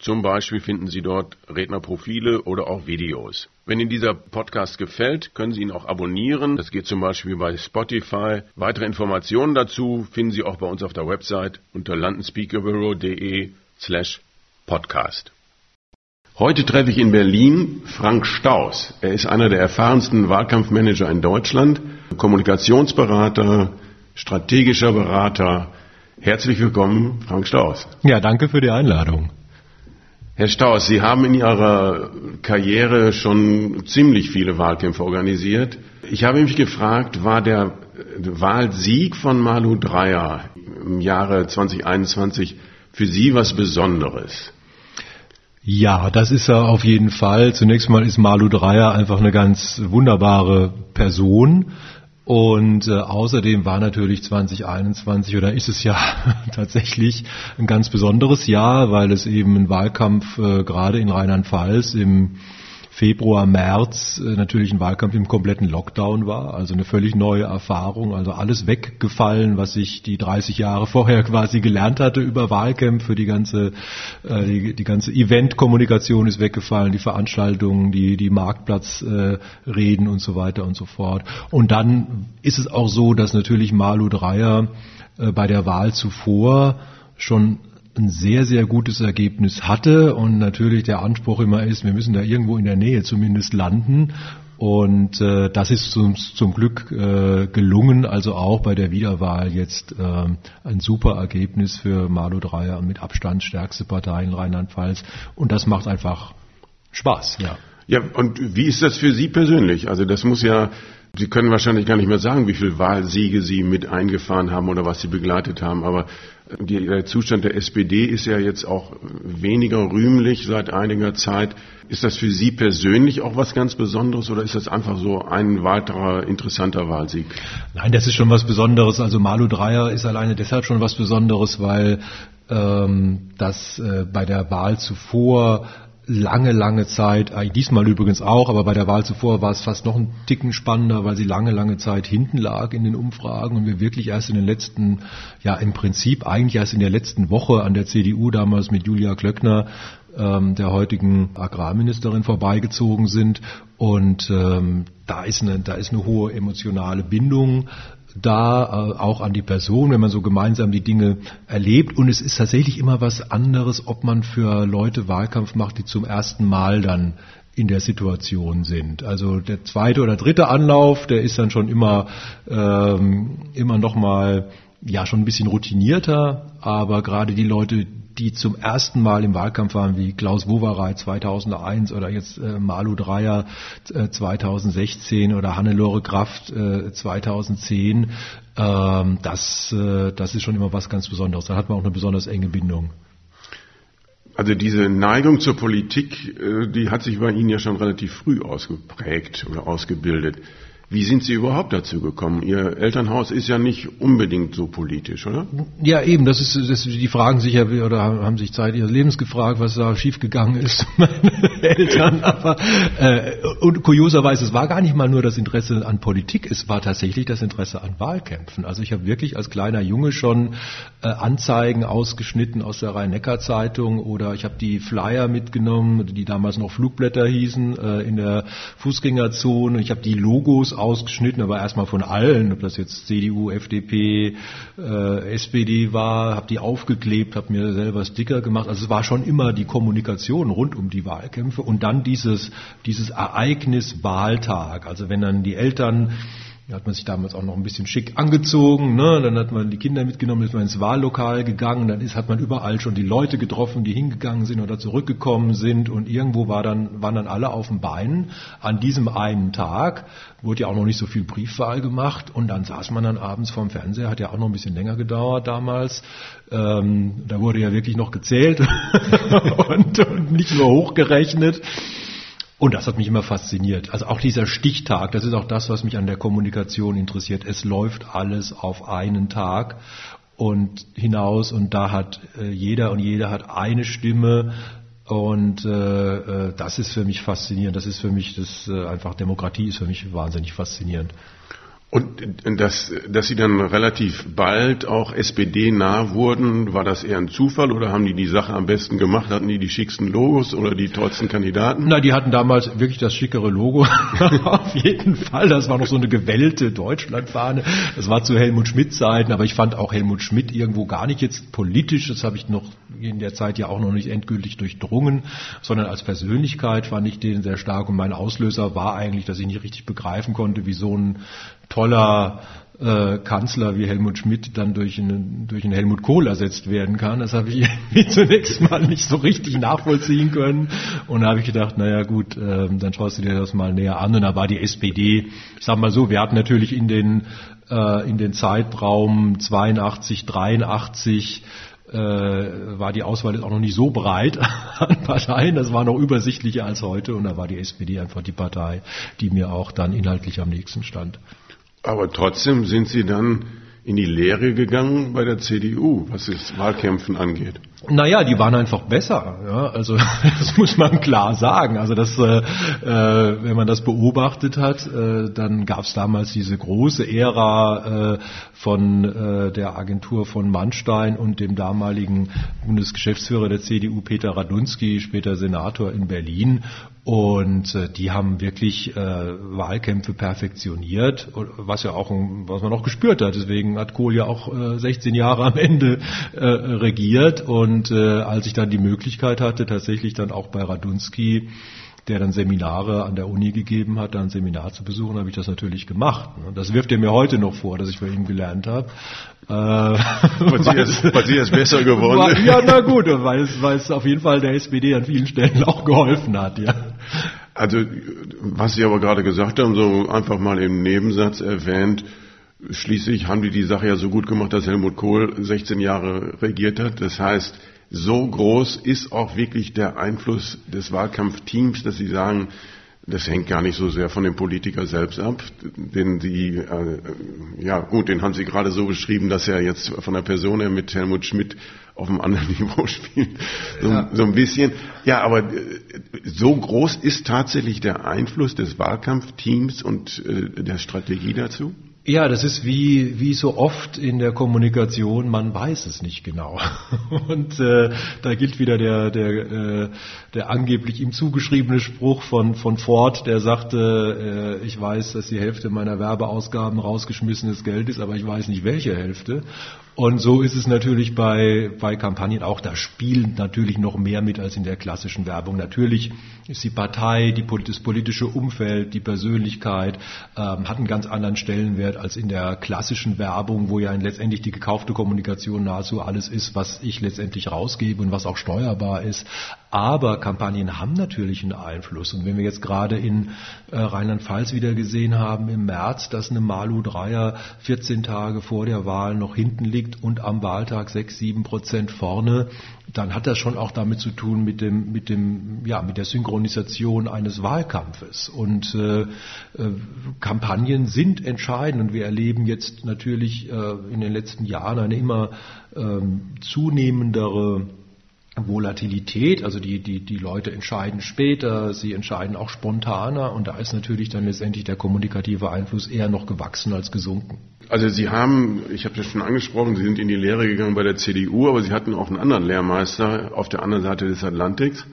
zum Beispiel finden Sie dort Rednerprofile oder auch Videos. Wenn Ihnen dieser Podcast gefällt, können Sie ihn auch abonnieren. Das geht zum Beispiel bei Spotify. Weitere Informationen dazu finden Sie auch bei uns auf der Website unter londonspeakerbureau.de slash podcast. Heute treffe ich in Berlin Frank Staus. Er ist einer der erfahrensten Wahlkampfmanager in Deutschland, Kommunikationsberater, strategischer Berater. Herzlich willkommen, Frank Staus. Ja, danke für die Einladung. Herr Staus, Sie haben in Ihrer Karriere schon ziemlich viele Wahlkämpfe organisiert. Ich habe mich gefragt, war der Wahlsieg von Malu Dreyer im Jahre 2021 für Sie was Besonderes? Ja, das ist er auf jeden Fall. Zunächst mal ist Malu Dreyer einfach eine ganz wunderbare Person. Und äh, außerdem war natürlich 2021 oder ist es ja tatsächlich ein ganz besonderes Jahr, weil es eben ein Wahlkampf äh, gerade in Rheinland-Pfalz im Februar, März äh, natürlich ein Wahlkampf im kompletten Lockdown war, also eine völlig neue Erfahrung, also alles weggefallen, was ich die 30 Jahre vorher quasi gelernt hatte über Wahlkämpfe, die ganze, äh, die, die ganze Eventkommunikation ist weggefallen, die Veranstaltungen, die, die Marktplatzreden äh, und so weiter und so fort. Und dann ist es auch so, dass natürlich Malu Dreyer bei der Wahl zuvor schon ein sehr, sehr gutes Ergebnis hatte und natürlich der Anspruch immer ist, wir müssen da irgendwo in der Nähe zumindest landen. Und äh, das ist zum, zum Glück äh, gelungen, also auch bei der Wiederwahl jetzt äh, ein super Ergebnis für Malu Dreyer und mit Abstand stärkste Partei in Rheinland-Pfalz. Und das macht einfach Spaß, ja. Ja, und wie ist das für Sie persönlich? Also das muss ja Sie können wahrscheinlich gar nicht mehr sagen, wie viele Wahlsiege Sie mit eingefahren haben oder was Sie begleitet haben, aber der Zustand der SPD ist ja jetzt auch weniger rühmlich seit einiger Zeit. Ist das für Sie persönlich auch was ganz Besonderes oder ist das einfach so ein weiterer interessanter Wahlsieg? Nein, das ist schon was Besonderes. Also Malu Dreyer ist alleine deshalb schon was Besonderes, weil ähm, das äh, bei der Wahl zuvor lange, lange Zeit, äh, diesmal übrigens auch, aber bei der Wahl zuvor war es fast noch ein Ticken spannender, weil sie lange, lange Zeit hinten lag in den Umfragen und wir wirklich erst in den letzten, ja im Prinzip eigentlich erst in der letzten Woche an der CDU damals mit Julia Klöckner ähm, der heutigen Agrarministerin vorbeigezogen sind. Und ähm, da, ist eine, da ist eine hohe emotionale Bindung da äh, auch an die Person, wenn man so gemeinsam die Dinge erlebt. Und es ist tatsächlich immer was anderes, ob man für Leute Wahlkampf macht, die zum ersten Mal dann in der Situation sind. Also der zweite oder dritte Anlauf, der ist dann schon immer ähm, immer noch mal ja schon ein bisschen routinierter, aber gerade die Leute, die zum ersten Mal im Wahlkampf waren, wie Klaus Wowereit 2001 oder jetzt äh, Malu Dreyer äh, 2016 oder Hannelore Kraft äh, 2010, ähm, das, äh, das ist schon immer was ganz Besonderes. Da hat man auch eine besonders enge Bindung. Also diese Neigung zur Politik, äh, die hat sich bei Ihnen ja schon relativ früh ausgeprägt oder ausgebildet. Wie sind Sie überhaupt dazu gekommen? Ihr Elternhaus ist ja nicht unbedingt so politisch, oder? Ja, eben. Das ist, das, die fragen sich ja oder haben sich Zeit ihres Lebens gefragt, was da schiefgegangen ist, meine Eltern. Aber äh, und kurioserweise, es war gar nicht mal nur das Interesse an Politik, es war tatsächlich das Interesse an Wahlkämpfen. Also ich habe wirklich als kleiner Junge schon äh, Anzeigen ausgeschnitten aus der Rhein-Neckar-Zeitung oder ich habe die Flyer mitgenommen, die damals noch Flugblätter hießen, äh, in der Fußgängerzone. Ich habe die Logos ausgeschnitten, aber erstmal von allen, ob das jetzt CDU, FDP, äh, SPD war, habe die aufgeklebt, habe mir selber Sticker gemacht. Also es war schon immer die Kommunikation rund um die Wahlkämpfe und dann dieses, dieses Ereignis Wahltag. Also wenn dann die Eltern Da hat man sich damals auch noch ein bisschen schick angezogen. Ne? Dann hat man die Kinder mitgenommen, ist man ins Wahllokal gegangen. Dann ist, hat man überall schon die Leute getroffen, die hingegangen sind oder zurückgekommen sind. Und irgendwo war dann, waren dann alle auf den Beinen. An diesem einen Tag wurde ja auch noch nicht so viel Briefwahl gemacht. Und dann saß man dann abends vorm Fernseher. Hat ja auch noch ein bisschen länger gedauert damals. Ähm, da wurde ja wirklich noch gezählt und, und nicht nur hochgerechnet. Und das hat mich immer fasziniert. Also auch dieser Stichtag, das ist auch das, was mich an der Kommunikation interessiert. Es läuft alles auf einen Tag und hinaus und da hat äh, jeder und jeder hat eine Stimme und äh, äh, das ist für mich faszinierend. Das ist für mich das äh, einfach Demokratie ist für mich wahnsinnig faszinierend. Und dass, dass Sie dann relativ bald auch SPD-nah wurden, war das eher ein Zufall oder haben die die Sache am besten gemacht? Hatten die die schicksten Logos oder die tollsten Kandidaten? Na, die hatten damals wirklich das schickere Logo. Auf jeden Fall. Das war noch so eine gewellte Deutschlandfahne. Das war zu Helmut Schmidt-Zeiten, aber ich fand auch Helmut Schmidt irgendwo gar nicht jetzt politisch. Das habe ich noch in der Zeit ja auch noch nicht endgültig durchdrungen, sondern als Persönlichkeit fand ich den sehr stark. Und mein Auslöser war eigentlich, dass ich nicht richtig begreifen konnte, wie so ein toller äh, Kanzler wie Helmut Schmidt dann durch einen, durch einen Helmut Kohl ersetzt werden kann. Das habe ich zunächst mal nicht so richtig nachvollziehen können. Und da habe ich gedacht, naja gut, äh, dann schaust du dir das mal näher an. Und da war die SPD, ich sag mal so, wir hatten natürlich in den, äh, in den Zeitraum 82, 83 äh, war die Auswahl auch noch nicht so breit an Parteien. Das war noch übersichtlicher als heute. Und da war die SPD einfach die Partei, die mir auch dann inhaltlich am nächsten stand. Aber trotzdem sind Sie dann in die Lehre gegangen bei der CDU, was das Wahlkämpfen angeht. Naja, die waren einfach besser. Ja? Also das muss man klar sagen. Also das, äh, äh, wenn man das beobachtet hat, äh, dann gab es damals diese große Ära äh, von äh, der Agentur von Mannstein und dem damaligen Bundesgeschäftsführer der CDU Peter Radunski, später Senator in Berlin. Und äh, die haben wirklich äh, Wahlkämpfe perfektioniert, was ja auch, was man auch gespürt hat. Deswegen hat Kohl ja auch äh, 16 Jahre am Ende äh, regiert. Und äh, als ich dann die Möglichkeit hatte, tatsächlich dann auch bei Radunski der dann Seminare an der Uni gegeben hat, da ein Seminar zu besuchen, habe ich das natürlich gemacht. Das wirft er mir heute noch vor, dass ich bei ihm gelernt habe. Äh, es, weil Sie es besser geworden. Ja, na gut, weil es, weil es auf jeden Fall der SPD an vielen Stellen auch geholfen hat, ja. Also, was Sie aber gerade gesagt haben, so einfach mal im Nebensatz erwähnt, schließlich haben die die Sache ja so gut gemacht, dass Helmut Kohl 16 Jahre regiert hat. Das heißt, so groß ist auch wirklich der Einfluss des Wahlkampfteams, dass sie sagen, das hängt gar nicht so sehr von dem Politiker selbst ab, den Sie, äh, ja gut, den haben Sie gerade so beschrieben, dass er jetzt von der Person her mit Helmut Schmidt auf einem anderen Niveau spielt, so, ja. so ein bisschen. Ja, aber äh, so groß ist tatsächlich der Einfluss des Wahlkampfteams und äh, der Strategie dazu? Ja, das ist wie, wie so oft in der Kommunikation, man weiß es nicht genau. Und äh, da gilt wieder der, der, äh, der angeblich ihm zugeschriebene Spruch von, von Ford, der sagte, äh, ich weiß, dass die Hälfte meiner Werbeausgaben rausgeschmissenes Geld ist, aber ich weiß nicht welche Hälfte. Und so ist es natürlich bei, bei Kampagnen auch. Da spielen natürlich noch mehr mit als in der klassischen Werbung. Natürlich ist die Partei, die, das politische Umfeld, die Persönlichkeit ähm, hat einen ganz anderen Stellenwert als in der klassischen Werbung, wo ja letztendlich die gekaufte Kommunikation nahezu alles ist, was ich letztendlich rausgebe und was auch steuerbar ist. Aber Kampagnen haben natürlich einen Einfluss. Und wenn wir jetzt gerade in äh, Rheinland-Pfalz wieder gesehen haben im März, dass eine Malu Dreier 14 Tage vor der Wahl noch hinten liegt und am Wahltag 6, 7 Prozent vorne, dann hat das schon auch damit zu tun mit dem, mit dem, ja, mit der Synchronisation eines Wahlkampfes. Und äh, äh, Kampagnen sind entscheidend und wir erleben jetzt natürlich äh, in den letzten Jahren eine immer ähm, zunehmendere Volatilität, also die, die, die Leute entscheiden später, sie entscheiden auch spontaner und da ist natürlich dann letztendlich der kommunikative Einfluss eher noch gewachsen als gesunken. Also Sie haben, ich habe das schon angesprochen, Sie sind in die Lehre gegangen bei der CDU, aber Sie hatten auch einen anderen Lehrmeister auf der anderen Seite des Atlantiks,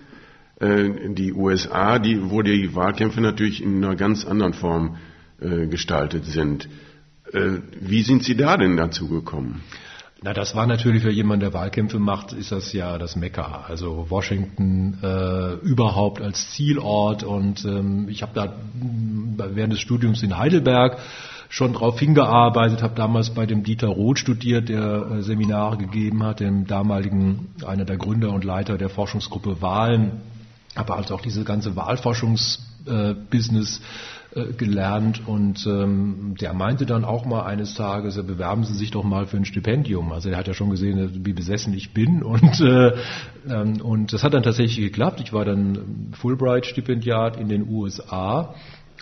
äh, die USA, die, wo die Wahlkämpfe natürlich in einer ganz anderen Form äh, gestaltet sind. Äh, wie sind Sie da denn dazu gekommen? Na, das war natürlich für jemanden, der Wahlkämpfe macht, ist das ja das Mekka. Also Washington äh, überhaupt als Zielort. Und ähm, ich habe da während des Studiums in Heidelberg schon darauf hingearbeitet, habe damals bei dem Dieter Roth studiert, der äh, Seminare gegeben hat, dem damaligen, einer der Gründer und Leiter der Forschungsgruppe Wahlen, aber also auch diese ganze Wahlforschungsbusiness äh, gelernt und ähm, der meinte dann auch mal eines Tages, bewerben Sie sich doch mal für ein Stipendium. Also er hat ja schon gesehen, wie besessen ich bin und äh, ähm, und das hat dann tatsächlich geklappt. Ich war dann Fulbright-Stipendiat in den USA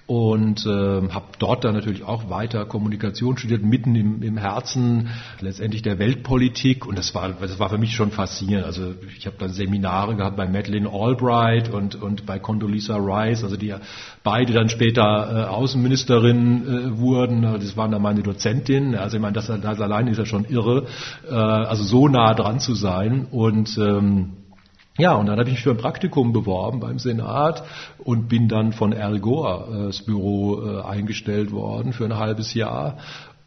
und äh, habe dort dann natürlich auch weiter Kommunikation studiert, mitten im, im Herzen letztendlich der Weltpolitik und das war das war für mich schon faszinierend. Also ich habe dann Seminare gehabt bei Madeleine Albright und und bei Condoleezza Rice, also die beide dann später äh, Außenministerin äh, wurden. Das waren dann meine Dozentinnen. Also ich meine, das, das allein ist ja schon irre, äh, also so nah dran zu sein und ähm, ja, und dann habe ich mich für ein Praktikum beworben beim Senat und bin dann von Al Gore, äh, das Büro, äh, eingestellt worden für ein halbes Jahr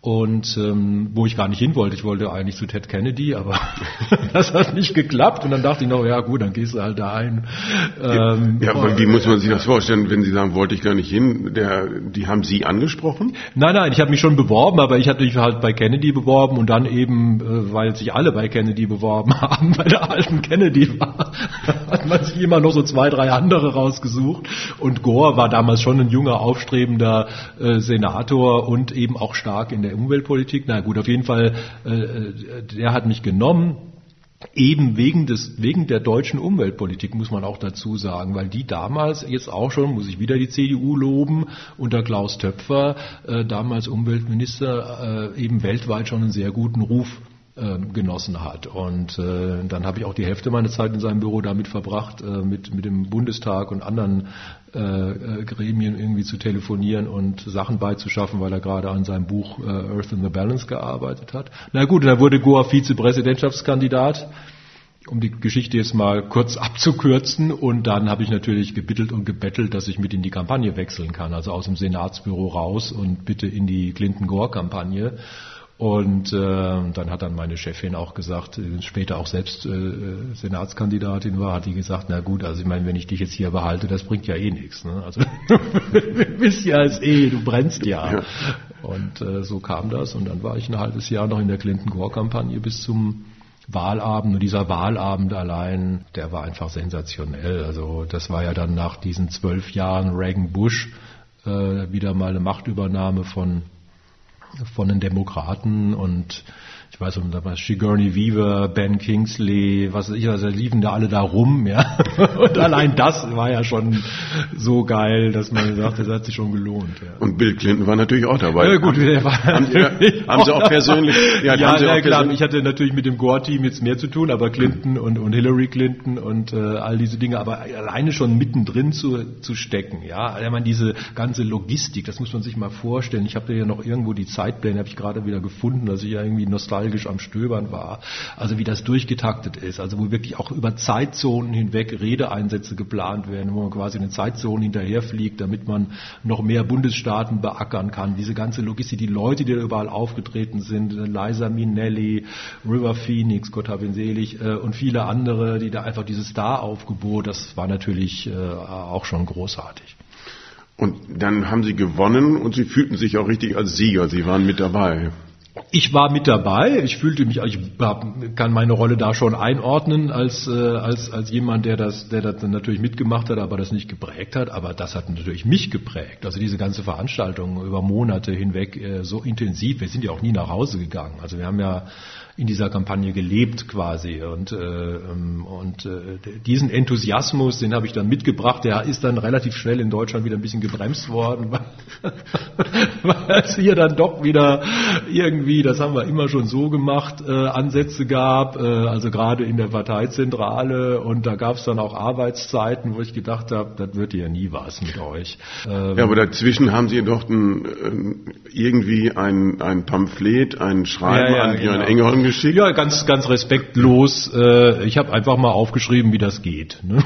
und ähm, wo ich gar nicht hin wollte. Ich wollte eigentlich zu Ted Kennedy, aber das hat nicht geklappt. Und dann dachte ich noch, ja gut, dann gehst du halt da ein. Ähm, ja, aber wie muss man sich das vorstellen, wenn Sie sagen, wollte ich gar nicht hin? Der, die haben Sie angesprochen? Nein, nein, ich habe mich schon beworben, aber ich hatte mich halt bei Kennedy beworben und dann eben, äh, weil sich alle bei Kennedy beworben haben, bei der alten Kennedy war, hat man sich immer noch so zwei, drei andere rausgesucht. Und Gore war damals schon ein junger, aufstrebender äh, Senator und eben auch stark in der der Umweltpolitik. Na gut, auf jeden Fall, äh, äh, der hat mich genommen. Eben wegen des, wegen der deutschen Umweltpolitik muss man auch dazu sagen, weil die damals jetzt auch schon, muss ich wieder die CDU loben, unter Klaus Töpfer, äh, damals Umweltminister, äh, eben weltweit schon einen sehr guten Ruf äh, genossen hat. Und äh, dann habe ich auch die Hälfte meiner Zeit in seinem Büro damit verbracht, äh, mit, mit dem Bundestag und anderen äh, äh, Gremien irgendwie zu telefonieren und Sachen beizuschaffen, weil er gerade an seinem Buch äh, Earth in the Balance gearbeitet hat. Na gut, dann wurde Goa Vizepräsidentschaftskandidat um die Geschichte jetzt mal kurz abzukürzen. Und dann habe ich natürlich gebittelt und gebettelt, dass ich mit in die Kampagne wechseln kann. Also aus dem Senatsbüro raus und bitte in die Clinton-Gore-Kampagne. Und äh, dann hat dann meine Chefin auch gesagt, äh, später auch selbst äh, Senatskandidatin war, hat die gesagt, na gut, also ich meine, wenn ich dich jetzt hier behalte, das bringt ja eh nichts. Ne? Also du bist ja als eh, du brennst ja. ja. Und äh, so kam das. Und dann war ich ein halbes Jahr noch in der Clinton-Gore-Kampagne bis zum Wahlabend. Und dieser Wahlabend allein, der war einfach sensationell. Also das war ja dann nach diesen zwölf Jahren Reagan-Bush äh, wieder mal eine Machtübernahme von von den Demokraten und ich weiß nicht, da war Sigourney Weaver, Ben Kingsley, was weiß ich, also liefen da alle da rum, ja. Und allein das war ja schon so geil, dass man sagt, das hat sich schon gelohnt. Ja. Und Bill Clinton war natürlich auch dabei. Ja gut, der war haben, Sie, haben Sie auch persönlich? Ja, ja, haben Sie ja klar. Ich hatte natürlich mit dem Gore-Team jetzt mehr zu tun, aber Clinton mhm. und, und Hillary Clinton und äh, all diese Dinge, aber alleine schon mittendrin zu, zu stecken, ja. Ich meine, diese ganze Logistik, das muss man sich mal vorstellen. Ich habe ja noch irgendwo die Zeitpläne, habe ich gerade wieder gefunden, dass ich ja irgendwie nostalgisch nostalgisch am Stöbern war. Also wie das durchgetaktet ist, also wo wirklich auch über Zeitzonen hinweg Redeeinsätze geplant werden, wo man quasi eine Zeitzone hinterherfliegt, damit man noch mehr Bundesstaaten beackern kann. Diese ganze Logistik, die Leute, die da überall aufgetreten sind, Liza Minnelli, River Phoenix, Gott hab ihn selig, äh, und viele andere, die da einfach dieses Star-Aufgebot, das war natürlich äh, auch schon großartig. Und dann haben Sie gewonnen und Sie fühlten sich auch richtig als Sieger. Sie waren mit dabei. Ich war mit dabei. Ich fühlte mich, ich kann meine Rolle da schon einordnen als äh, als als jemand, der das, der das natürlich mitgemacht hat, aber das nicht geprägt hat. Aber das hat natürlich mich geprägt. Also diese ganze Veranstaltung über Monate hinweg äh, so intensiv. Wir sind ja auch nie nach Hause gegangen. Also wir haben ja in dieser Kampagne gelebt quasi. Und, äh, ähm, und äh, diesen Enthusiasmus, den habe ich dann mitgebracht. Der ist dann relativ schnell in Deutschland wieder ein bisschen gebremst worden, weil, es hier dann doch wieder irgendwie, das haben wir immer schon so gemacht, äh, Ansätze gab. Äh, also gerade in der Parteizentrale und da gab es dann auch Arbeitszeiten, wo ich gedacht habe, das wird ja nie was mit euch. Ähm, ja, aber dazwischen haben Sie doch ein, äh, irgendwie ein, ein Pamphlet, ein Schreiben ja, ja, an Björn genau. Engelholm geschickt? Ja, ganz, ganz respektlos. Äh, ich habe einfach mal aufgeschrieben, wie das geht. Ne?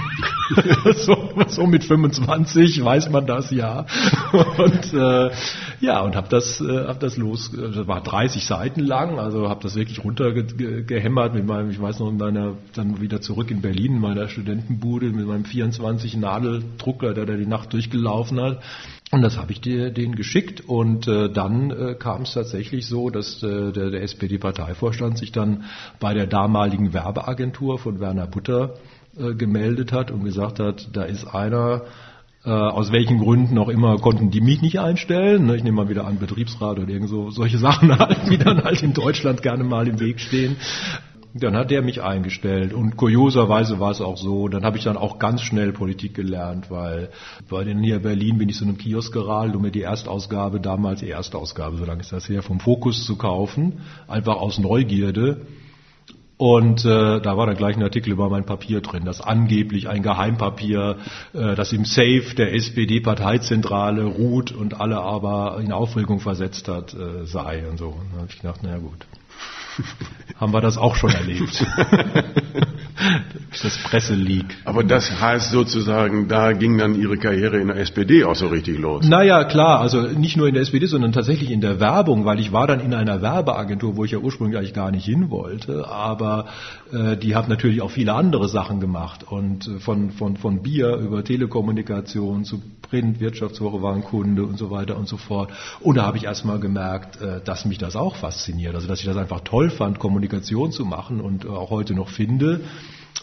so, so, mit 25 weiß man das ja. Und äh, ja, und habe das, äh, hab das los. Das war 30 30 Seiten lang, also habe das wirklich runtergehämmert mit meinem, ich weiß noch, in meiner, dann wieder zurück in Berlin, in meiner Studentenbude mit meinem 24 Nadeldrucker, der da die Nacht durchgelaufen hat. Und das habe ich dir, denen geschickt und äh, dann äh, kam es tatsächlich so, dass äh, der, der SPD-Parteivorstand sich dann bei der damaligen Werbeagentur von Werner Butter äh, gemeldet hat und gesagt hat, da ist einer, äh, aus welchen Gründen auch immer konnten die mich nicht einstellen. Ne? Ich nehme mal wieder an Betriebsrat oder irgend so solche Sachen halt, die dann halt in Deutschland gerne mal im Weg stehen. Dann hat der mich eingestellt und kurioserweise war es auch so, dann habe ich dann auch ganz schnell Politik gelernt, weil bei den hier Berlin bin ich so einem Kiosk geradelt, um mir die Erstausgabe, damals die Erstausgabe, so lange ist das her, vom Fokus zu kaufen, einfach aus Neugierde. Und äh, da war dann gleich ein Artikel über mein Papier drin, das angeblich ein Geheimpapier, äh, das im Safe der SPD-Parteizentrale ruht und alle aber in Aufregung versetzt hat, äh, sei und so. Und da habe ich gedacht, naja gut. haben wir das auch schon erlebt. das Presseleak. Aber das heißt sozusagen, da ging dann Ihre Karriere in der SPD auch so richtig los. Naja, klar, also nicht nur in der SPD, sondern tatsächlich in der Werbung, weil ich war dann in einer Werbeagentur, wo ich ja ursprünglich eigentlich gar nicht hin wollte, aber äh, die hat natürlich auch viele andere Sachen gemacht und äh, von, von, von Bier über Telekommunikation zu Print, Wirtschaftswoche war ein Kunde und so weiter und so fort. Und da habe ich erstmal gemerkt, äh, dass mich das auch fasziniert, also dass ich das einfach toll fand, Kommunikation zu machen und äh, auch heute noch finde.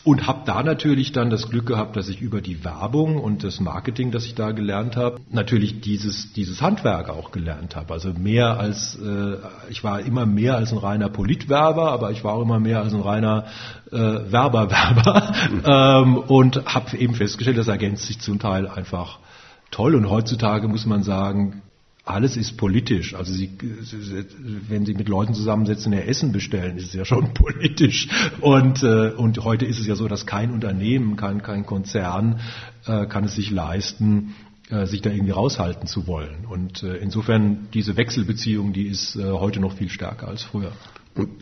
Und habe da natürlich dann das Glück gehabt, dass ich über die Werbung und das Marketing, das ich da gelernt habe, natürlich dieses, dieses Handwerk auch gelernt habe. Also mehr als, äh, ich war immer mehr als ein reiner Politwerber, aber ich war auch immer mehr als ein reiner äh, Werberwerber ähm, und habe eben festgestellt, das ergänzt sich zum Teil einfach toll. Und heutzutage muss man sagen, alles ist politisch. Also Sie, wenn Sie mit Leuten zusammensetzen, ihr Essen bestellen, ist es ja schon politisch. Und, äh, und heute ist es ja so, dass kein Unternehmen, kein, kein Konzern äh, kann es sich leisten, äh, sich da irgendwie raushalten zu wollen. Und äh, insofern diese Wechselbeziehung, die ist äh, heute noch viel stärker als früher.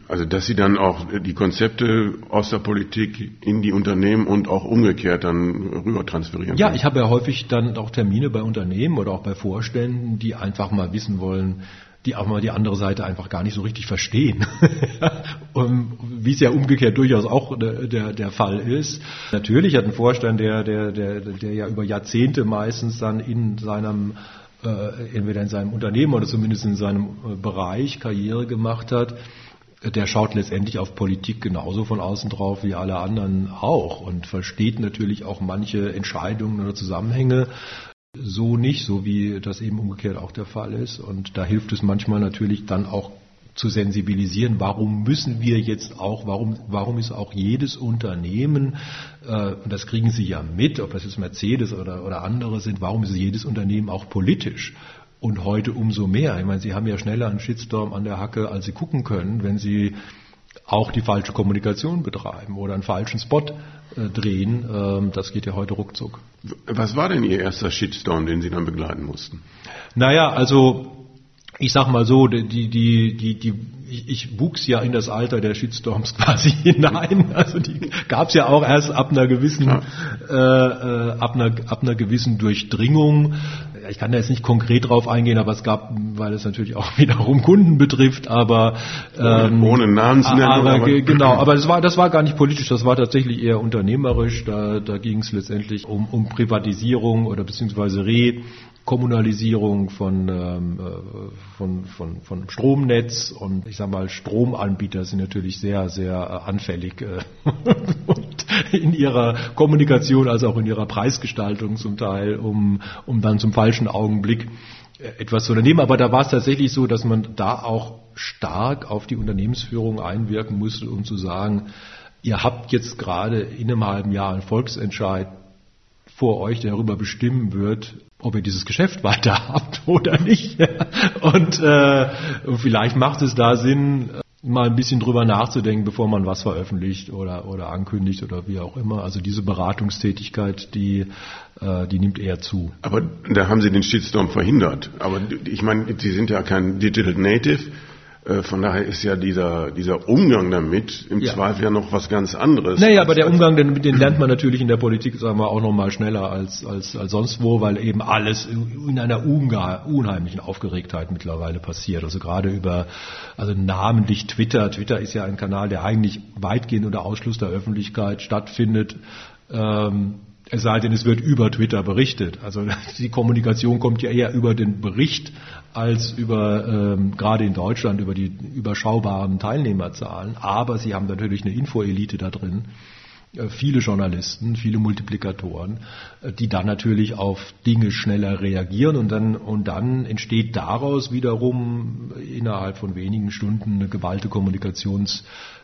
Also dass Sie dann auch die Konzepte aus der Politik in die Unternehmen und auch umgekehrt dann rüber transferieren. Ja, ich habe ja häufig dann auch Termine bei Unternehmen oder auch bei Vorständen, die einfach mal wissen wollen, die auch mal die andere Seite einfach gar nicht so richtig verstehen. Wie es ja umgekehrt durchaus auch der, der, der, Fall ist. Natürlich hat ein Vorstand, der, der, der, der ja über Jahrzehnte meistens dann in seinem äh, entweder in seinem Unternehmen oder zumindest in seinem äh, Bereich Karriere gemacht hat, der schaut letztendlich auf Politik genauso von außen drauf wie alle anderen auch und versteht natürlich auch manche Entscheidungen oder Zusammenhänge so nicht, so wie das eben umgekehrt auch der Fall ist. Und da hilft es manchmal natürlich dann auch zu sensibilisieren, warum müssen wir jetzt auch, warum, warum ist auch jedes Unternehmen, äh, und das kriegen Sie ja mit, ob das jetzt Mercedes oder, oder andere sind, warum ist jedes Unternehmen auch politisch? Und heute umso mehr. Ich meine, Sie haben ja schneller einen Shitstorm an der Hacke, als Sie gucken können, wenn Sie auch die falsche Kommunikation betreiben oder einen falschen Spot äh, drehen. Ähm, das geht ja heute ruckzuck. Was war denn Ihr erster Shitstorm, den Sie dann begleiten mussten? Naja, also ich sag mal so, die, die, die, die, ich, wuchs ja in das Alter der Shitstorms quasi hinein. Also die gab es ja auch erst ab einer gewissen, äh, äh, ab, einer, ab einer gewissen Durchdringung ich kann da jetzt nicht konkret drauf eingehen, aber es gab, weil es natürlich auch wiederum Kunden betrifft, aber ähm, ohne Namen zu nennen. Aber, aber, genau, aber das war das war gar nicht politisch, das war tatsächlich eher unternehmerisch. Da, da ging es letztendlich um, um Privatisierung oder beziehungsweise Re Kommunalisierung von, ähm, äh, von, von, von Stromnetz und ich sage mal, Stromanbieter sind natürlich sehr, sehr äh, anfällig äh, in ihrer Kommunikation als auch in ihrer Preisgestaltung zum Teil, um, um dann zum falschen Augenblick etwas zu unternehmen. Aber da war es tatsächlich so, dass man da auch stark auf die Unternehmensführung einwirken musste, um zu sagen, ihr habt jetzt gerade in einem halben Jahr einen Volksentscheid vor euch, der darüber bestimmen wird, ob ihr dieses Geschäft weiter habt oder nicht. Und, äh, vielleicht macht es da Sinn, mal ein bisschen drüber nachzudenken, bevor man was veröffentlicht oder, oder ankündigt oder wie auch immer. Also diese Beratungstätigkeit, die, äh, die nimmt eher zu. Aber da haben Sie den Shitstorm verhindert. Aber ich meine, Sie sind ja kein Digital Native. Äh, von daher ist ja dieser, dieser Umgang damit im ja. Zweifel ja noch was ganz anderes. Naja, aber der Umgang, den, den lernt man natürlich in der Politik, sagen wir, auch noch mal schneller als, als, als sonst wo, weil eben alles in einer unheimlichen Aufgeregtheit mittlerweile passiert. Also gerade über, also namentlich Twitter. Twitter ist ja ein Kanal, der eigentlich weitgehend unter Ausschluss der Öffentlichkeit stattfindet. Ähm, es sei denn, es wird über Twitter berichtet. Also die Kommunikation kommt ja eher über den Bericht als über, ähm, gerade in Deutschland, über die überschaubaren Teilnehmerzahlen. Aber sie haben natürlich eine Infoelite da drin, viele Journalisten, viele Multiplikatoren, äh, die dann natürlich auf Dinge schneller reagieren und dann, und dann entsteht daraus wiederum innerhalb von wenigen Stunden eine geballte Kommunikations-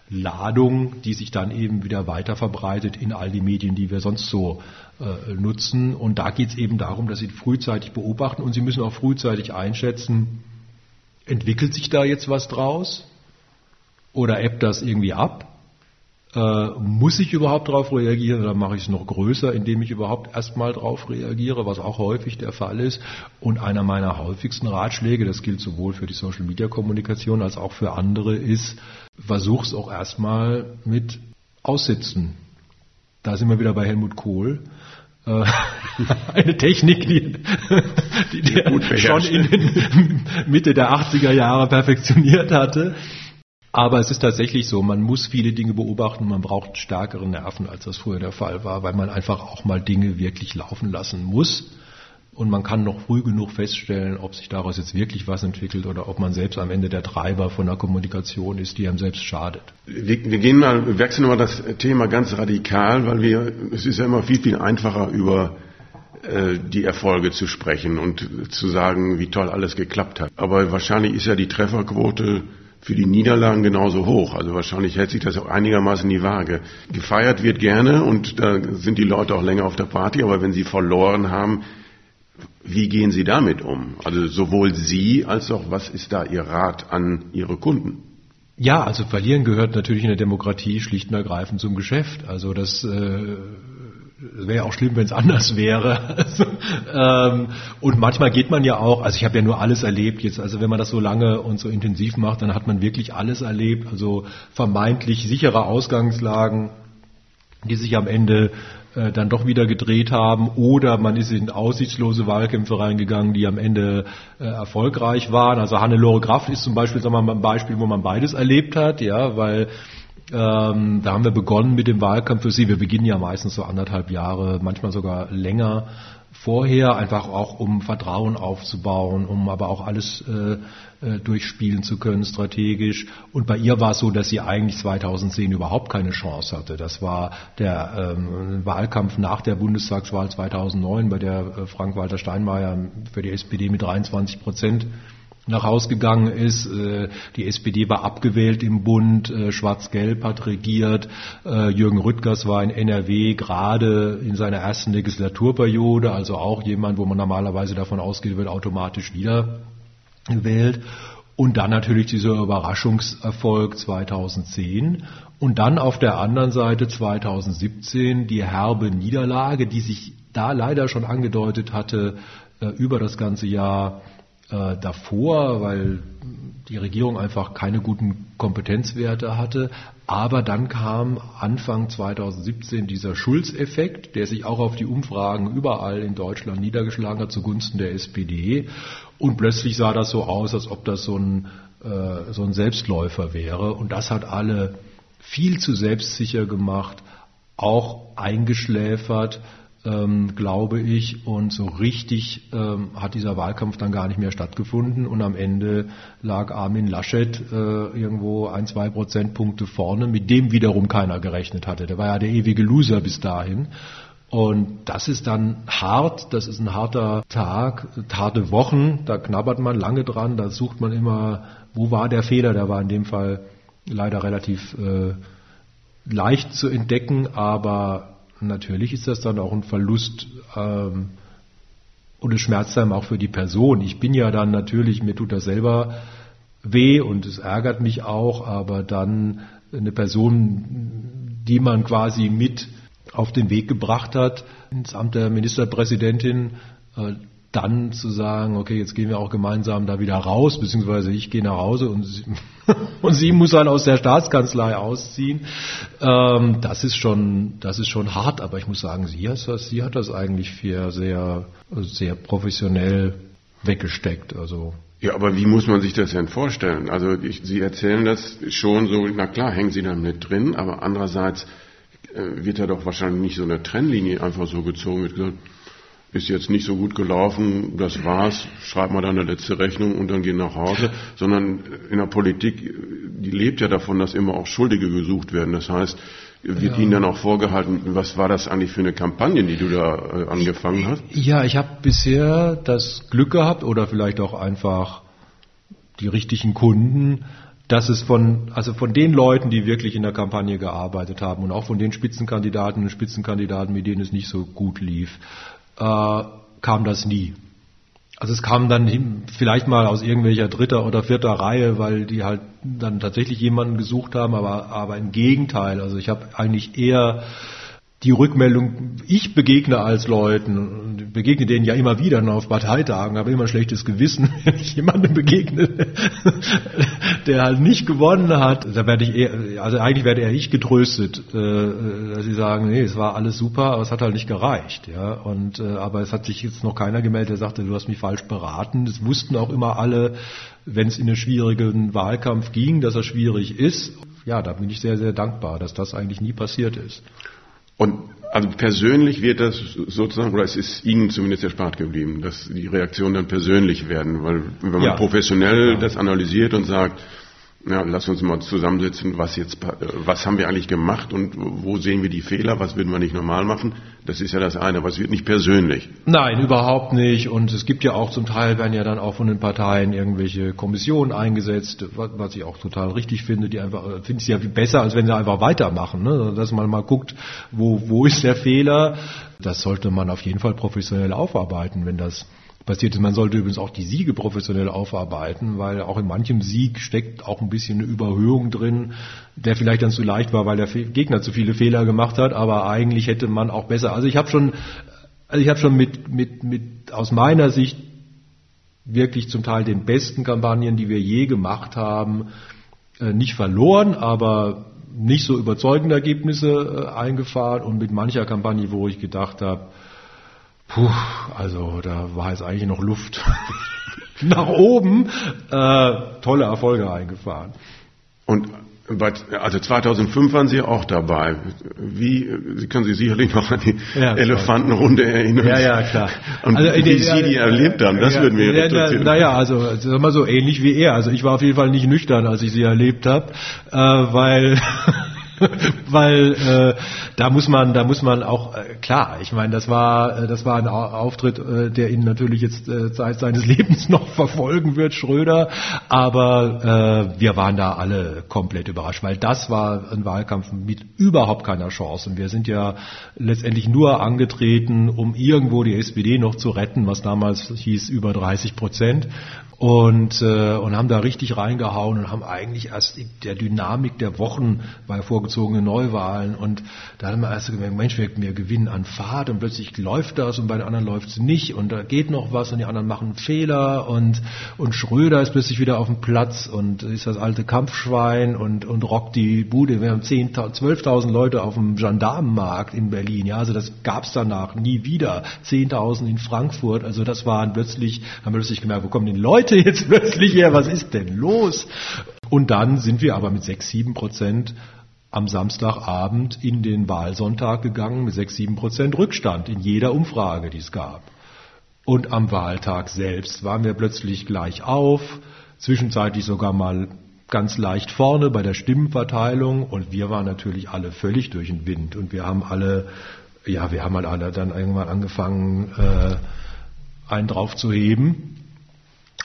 Ladung, die sich dann eben wieder weiter verbreitet in all die Medien, die wir sonst so äh, nutzen. Und da geht es eben darum, dass Sie frühzeitig beobachten und Sie müssen auch frühzeitig einschätzen, entwickelt sich da jetzt was draus oder ebbt das irgendwie ab? Äh, muss ich überhaupt darauf reagieren oder mache ich es noch größer, indem ich überhaupt erstmal darauf reagiere, was auch häufig der Fall ist. Und einer meiner häufigsten Ratschläge, das gilt sowohl für die Social Media Kommunikation als auch für andere, ist, versuch es auch erstmal mit Aussitzen. Da sind wir wieder bei Helmut Kohl. Äh, eine Technik, die, die der schon in den Mitte der 80er Jahre perfektioniert hatte. Aber es ist tatsächlich so, man muss viele Dinge beobachten, man braucht stärkere Nerven, als das früher der Fall war, weil man einfach auch mal Dinge wirklich laufen lassen muss. Und man kann noch früh genug feststellen, ob sich daraus jetzt wirklich was entwickelt oder ob man selbst am Ende der Treiber von einer Kommunikation ist, die einem selbst schadet. Wir, wir gehen mal, wechseln mal das Thema ganz radikal, weil wir, es ist ja immer viel, viel einfacher über äh, die Erfolge zu sprechen und zu sagen, wie toll alles geklappt hat. Aber wahrscheinlich ist ja die Trefferquote für die Niederlagen genauso hoch. Also wahrscheinlich hält sich das auch einigermaßen die Waage. Gefeiert wird gerne und da sind die Leute auch länger auf der Party, aber wenn sie verloren haben, wie gehen Sie damit um? Also sowohl Sie als auch was ist da Ihr Rat an Ihre Kunden? Ja, also verlieren gehört natürlich in der Demokratie schlicht und ergreifend zum Geschäft. Also das äh, wäre auch schlimm, wenn es anders wäre. Ähm, und manchmal geht man ja auch, also ich habe ja nur alles erlebt jetzt, also wenn man das so lange und so intensiv macht, dann hat man wirklich alles erlebt, also vermeintlich sichere Ausgangslagen, die sich am Ende äh, dann doch wieder gedreht haben oder man ist in aussichtslose Wahlkämpfe reingegangen, die am Ende äh, erfolgreich waren. Also Hannelore Graf ist zum Beispiel sagen wir mal, ein Beispiel, wo man beides erlebt hat, ja, weil ähm, da haben wir begonnen mit dem Wahlkampf für sie. Wir beginnen ja meistens so anderthalb Jahre, manchmal sogar länger vorher, einfach auch um Vertrauen aufzubauen, um aber auch alles äh, äh, durchspielen zu können strategisch. Und bei ihr war es so, dass sie eigentlich 2010 überhaupt keine Chance hatte. Das war der ähm, Wahlkampf nach der Bundestagswahl 2009, bei der äh, Frank-Walter Steinmeier für die SPD mit 23 Prozent nach Haus gegangen ist. Äh, die SPD war abgewählt im Bund, äh, Schwarz-Gelb hat regiert. Äh, Jürgen Rüttgers war in NRW gerade in seiner ersten Legislaturperiode, also auch jemand, wo man normalerweise davon ausgeht, wird automatisch wieder gewählt. Und dann natürlich dieser Überraschungserfolg 2010. Und dann auf der anderen Seite 2017 die herbe Niederlage, die sich da leider schon angedeutet hatte über das ganze Jahr äh, davor, weil die Regierung einfach keine guten Kompetenzwerte hatte. Aber dann kam Anfang 2017 dieser Schulzeffekt, der sich auch auf die Umfragen überall in Deutschland niedergeschlagen hat zugunsten der SPD. Und plötzlich sah das so aus, als ob das so ein, äh, so ein Selbstläufer wäre. Und das hat alle viel zu selbstsicher gemacht, auch eingeschläfert ähm, glaube ich. Und so richtig ähm, hat dieser Wahlkampf dann gar nicht mehr stattgefunden. Und am Ende lag Armin Laschet äh, irgendwo ein, zwei Prozentpunkte vorne, mit dem wiederum keiner gerechnet hatte. Der war ja der ewige Loser bis dahin. Und das ist dann hart, das ist ein harter Tag, harte Wochen, da knabbert man lange dran, da sucht man immer, wo war der Fehler, der war in dem Fall leider relativ äh, leicht zu entdecken, aber natürlich ist das dann auch ein Verlust ähm, und es schmerzt einem auch für die Person. Ich bin ja dann natürlich, mir tut das selber weh und es ärgert mich auch, aber dann eine Person, die man quasi mit auf den Weg gebracht hat, ins Amt der Ministerpräsidentin, äh, dann zu sagen, okay, jetzt gehen wir auch gemeinsam da wieder raus, beziehungsweise ich gehe nach Hause und sie, und sie muss dann aus der Staatskanzlei ausziehen, ähm, das ist schon, das ist schon hart, aber ich muss sagen, sie hat das, sie hat das eigentlich für sehr, sehr professionell weggesteckt, also. Ja, aber wie muss man sich das denn vorstellen? Also ich, Sie erzählen das schon so, na klar, hängen Sie da mit drin, aber andererseits äh, wird ja doch wahrscheinlich nicht so eine Trennlinie einfach so gezogen, wird gesagt, ist jetzt nicht so gut gelaufen, das war's, schreib mal dann eine letzte Rechnung und dann geh nach Hause, sondern in der Politik, die lebt ja davon, dass immer auch Schuldige gesucht werden. Das heißt, wird ja. Ihnen dann auch vorgehalten, was war das eigentlich für eine Kampagne, die du da äh, angefangen hast? Ja, ich habe bisher das Glück gehabt oder vielleicht auch einfach die richtigen Kunden, dass es von, also von den Leuten, die wirklich in der Kampagne gearbeitet haben und auch von den Spitzenkandidaten und Spitzenkandidaten, mit denen es nicht so gut lief, äh, kam das nie. Also es kam dann vielleicht mal aus irgendwelcher dritter oder vierter Reihe, weil die halt dann tatsächlich jemanden gesucht haben, aber, aber im Gegenteil. Also ich habe eigentlich eher die Rückmeldung, ich begegne als Leuten, begegne denen ja immer wieder auf Parteitagen, habe immer ein schlechtes Gewissen, wenn ich jemandem begegne, der halt nicht gewonnen hat. Da werde ich eher, also eigentlich werde eher ich getröstet, äh, dass sie sagen, nee, es war alles super, aber es hat halt nicht gereicht, ja. Und äh, aber es hat sich jetzt noch keiner gemeldet, der sagte, du hast mich falsch beraten. Das wussten auch immer alle, wenn es in einen schwierigen Wahlkampf ging, dass er schwierig ist. Ja, da bin ich sehr, sehr dankbar, dass das eigentlich nie passiert ist. Und also persönlich wird das sozusagen, oder es ist Ihnen zumindest erspart geblieben, dass die Reaktionen dann persönlich werden, weil wenn man ja. professionell ja. das analysiert und sagt, ja, lass uns mal zusammensetzen, was jetzt, was haben wir eigentlich gemacht und wo sehen wir die Fehler, was würden wir nicht normal machen? Das ist ja das eine, aber es wird nicht persönlich. Nein, überhaupt nicht. Und es gibt ja auch zum Teil werden ja dann auch von den Parteien irgendwelche Kommissionen eingesetzt, was ich auch total richtig finde. Die einfach finde ich ja besser, als wenn sie einfach weitermachen, ne? dass man mal guckt, wo wo ist der Fehler. Das sollte man auf jeden Fall professionell aufarbeiten, wenn das passiert ist. Man sollte übrigens auch die Siege professionell aufarbeiten, weil auch in manchem Sieg steckt auch ein bisschen eine Überhöhung drin, der vielleicht dann zu leicht war, weil der Gegner zu viele Fehler gemacht hat, aber eigentlich hätte man auch besser. Also ich habe schon, also ich habe schon mit, mit, mit aus meiner Sicht wirklich zum Teil den besten Kampagnen, die wir je gemacht haben, äh, nicht verloren, aber nicht so überzeugende Ergebnisse äh, eingefahren und mit mancher Kampagne, wo ich gedacht habe, Puh, also da war jetzt eigentlich noch Luft nach oben. Äh, tolle Erfolge eingefahren. Und also 2005 waren Sie auch dabei. Wie, Sie können sich sicherlich noch an die ja, Elefantenrunde erinnern. Ja, ja, klar. Und also, wie Sie die erlebt haben, das ja, würden wir ja, interessieren. Naja, also sagen wir so ähnlich wie er. Also ich war auf jeden Fall nicht nüchtern, als ich sie erlebt habe, äh, weil weil äh, da muss man, da muss man auch äh, klar. Ich meine, das war, äh, das war ein Auftritt, äh, der ihn natürlich jetzt äh, Zeit seines Lebens noch verfolgen wird, Schröder. Aber äh, wir waren da alle komplett überrascht, weil das war ein Wahlkampf mit überhaupt keiner Chance. Und wir sind ja letztendlich nur angetreten, um irgendwo die SPD noch zu retten, was damals hieß über 30 Prozent und, äh, und haben da richtig reingehauen und haben eigentlich erst in der Dynamik der Wochen bei vorgezogenen Neuwahlen und da haben wir erst gemerkt, Mensch, wir, wir gewinnen an Fahrt und plötzlich läuft das und bei den anderen läuft es nicht und da geht noch was und die anderen machen Fehler und, und Schröder ist plötzlich wieder auf dem Platz und ist das alte Kampfschwein und, und rockt die Bude. Wir haben 12.000 Leute auf dem Gendarmenmarkt in Berlin, ja, also das gab es danach nie wieder. 10.000 in Frankfurt, also das waren plötzlich, haben wir plötzlich gemerkt, wo kommen die Leute Leute jetzt plötzlich her? Was ist denn los? Und dann sind wir aber mit sechs, sieben Prozent am Samstagabend in den Wahlsonntag gegangen mit sechs, sieben Prozent Rückstand in jeder Umfrage, die es gab. Und am Wahltag selbst waren wir plötzlich gleich auf, zwischenzeitlich sogar mal ganz leicht vorne bei der Stimmenverteilung und wir waren natürlich alle völlig durch den Wind und wir haben alle, ja, wir haben halt alle dann irgendwann angefangen, äh, einen drauf zu heben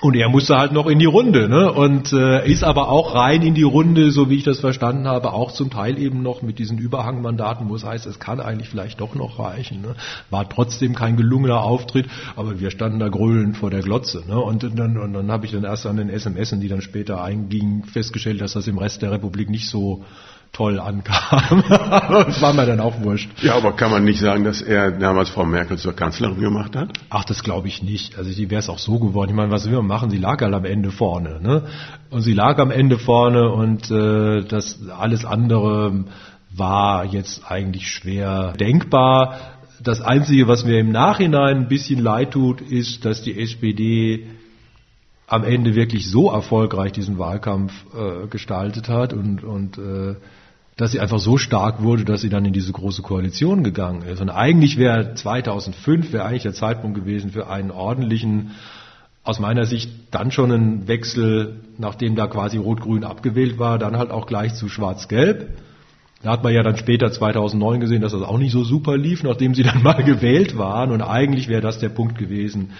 und er musste halt noch in die Runde, ne? Und äh, ist aber auch rein in die Runde, so wie ich das verstanden habe, auch zum Teil eben noch mit diesen Überhangmandaten, wo es heißt, es kann eigentlich vielleicht doch noch reichen. Ne? War trotzdem kein gelungener Auftritt, aber wir standen da gröhlend vor der Glotze. Ne? Und dann, und dann habe ich dann erst an den SMS, die dann später eingingen, festgestellt, dass das im Rest der Republik nicht so toll ankam. das war mir dann auch wurscht. Ja, aber kann man nicht sagen, dass er damals Frau Merkel zur Kanzlerin gemacht hat? Ach, das glaube ich nicht. Also die wäre es auch so geworden. Ich meine, was will man machen? Sie lag halt am Ende vorne. Ne? Und sie lag am Ende vorne und äh, das alles andere war jetzt eigentlich schwer denkbar. Das Einzige, was mir im Nachhinein ein bisschen leid tut, ist, dass die SPD am Ende wirklich so erfolgreich diesen Wahlkampf äh, gestaltet hat und, und äh, dass sie einfach so stark wurde, dass sie dann in diese große Koalition gegangen ist. Und eigentlich wäre 2005 wäre eigentlich der Zeitpunkt gewesen für einen ordentlichen, aus meiner Sicht dann schon ein Wechsel, nachdem da quasi Rot-Grün abgewählt war, dann halt auch gleich zu Schwarz-Gelb. Da hat man ja dann später 2009 gesehen, dass das auch nicht so super lief, nachdem sie dann mal gewählt waren. Und eigentlich wäre das der Punkt gewesen,